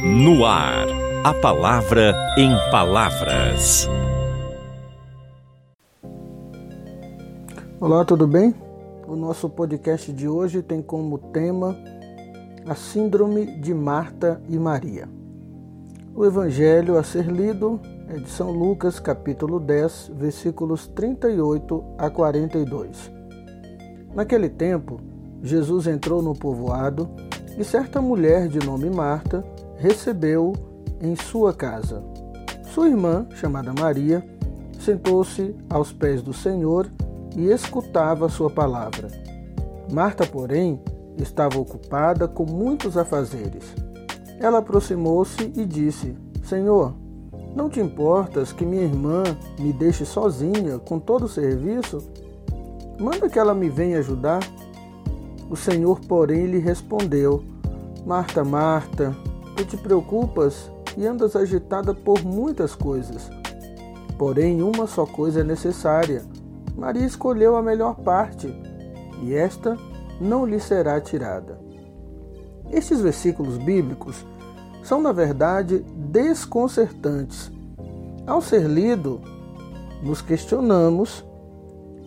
No ar, a palavra em palavras. Olá, tudo bem? O nosso podcast de hoje tem como tema a Síndrome de Marta e Maria. O evangelho a ser lido é de São Lucas, capítulo 10, versículos 38 a 42. Naquele tempo, Jesus entrou no povoado e certa mulher de nome Marta recebeu-o em sua casa. Sua irmã, chamada Maria, sentou-se aos pés do Senhor e escutava sua palavra. Marta, porém, estava ocupada com muitos afazeres. Ela aproximou-se e disse: Senhor, não te importas que minha irmã me deixe sozinha com todo o serviço? Manda que ela me venha ajudar. O Senhor, porém, lhe respondeu: Marta, Marta, Tu te preocupas e andas agitada por muitas coisas. Porém, uma só coisa é necessária. Maria escolheu a melhor parte, e esta não lhe será tirada. Estes versículos bíblicos são, na verdade, desconcertantes. Ao ser lido, nos questionamos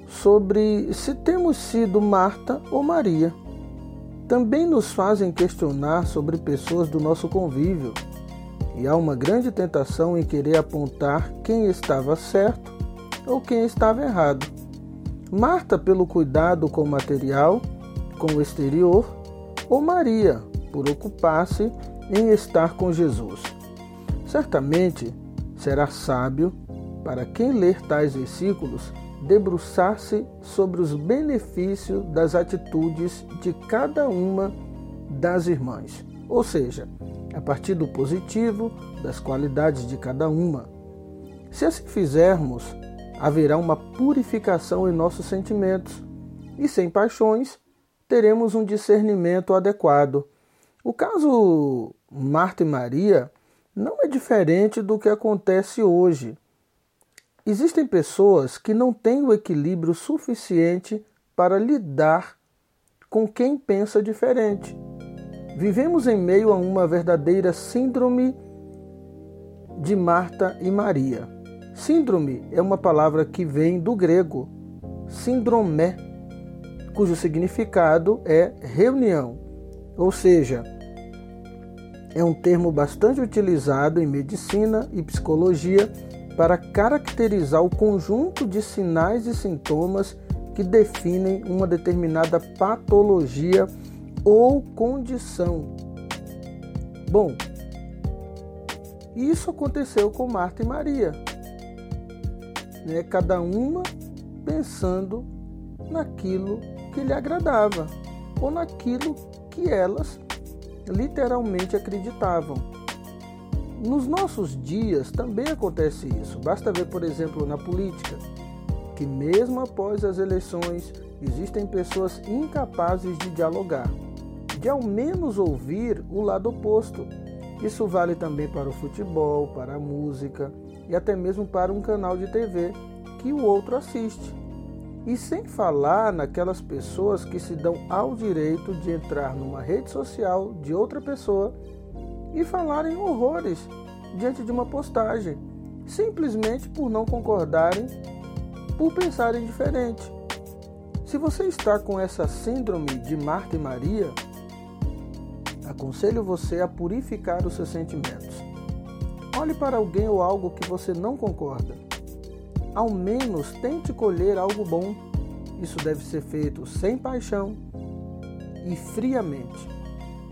sobre se temos sido Marta ou Maria também nos fazem questionar sobre pessoas do nosso convívio. E há uma grande tentação em querer apontar quem estava certo ou quem estava errado. Marta, pelo cuidado com o material, com o exterior, ou Maria, por ocupar-se em estar com Jesus. Certamente será sábio para quem ler tais versículos debruçar-se sobre os benefícios das atitudes de cada uma das irmãs, ou seja, a partir do positivo das qualidades de cada uma. Se assim fizermos, haverá uma purificação em nossos sentimentos e sem paixões teremos um discernimento adequado. O caso Marta e Maria não é diferente do que acontece hoje. Existem pessoas que não têm o equilíbrio suficiente para lidar com quem pensa diferente. Vivemos em meio a uma verdadeira síndrome de Marta e Maria. Síndrome é uma palavra que vem do grego síndrome, cujo significado é reunião, ou seja, é um termo bastante utilizado em medicina e psicologia para caracterizar o conjunto de sinais e sintomas que definem uma determinada patologia ou condição. Bom, isso aconteceu com Marta e Maria, né? cada uma pensando naquilo que lhe agradava ou naquilo que elas literalmente acreditavam. Nos nossos dias também acontece isso. Basta ver, por exemplo, na política, que mesmo após as eleições existem pessoas incapazes de dialogar, de ao menos ouvir o lado oposto. Isso vale também para o futebol, para a música e até mesmo para um canal de TV que o outro assiste. E sem falar naquelas pessoas que se dão ao direito de entrar numa rede social de outra pessoa e falarem horrores diante de uma postagem, simplesmente por não concordarem, por pensarem diferente. Se você está com essa síndrome de Marta e Maria, aconselho você a purificar os seus sentimentos. Olhe para alguém ou algo que você não concorda. Ao menos tente colher algo bom. Isso deve ser feito sem paixão e friamente.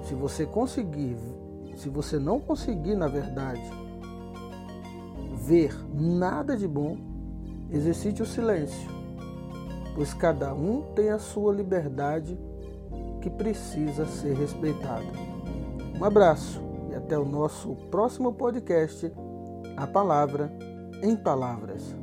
Se você conseguir se você não conseguir, na verdade, ver nada de bom, exercite o silêncio, pois cada um tem a sua liberdade que precisa ser respeitada. Um abraço e até o nosso próximo podcast, A Palavra em Palavras.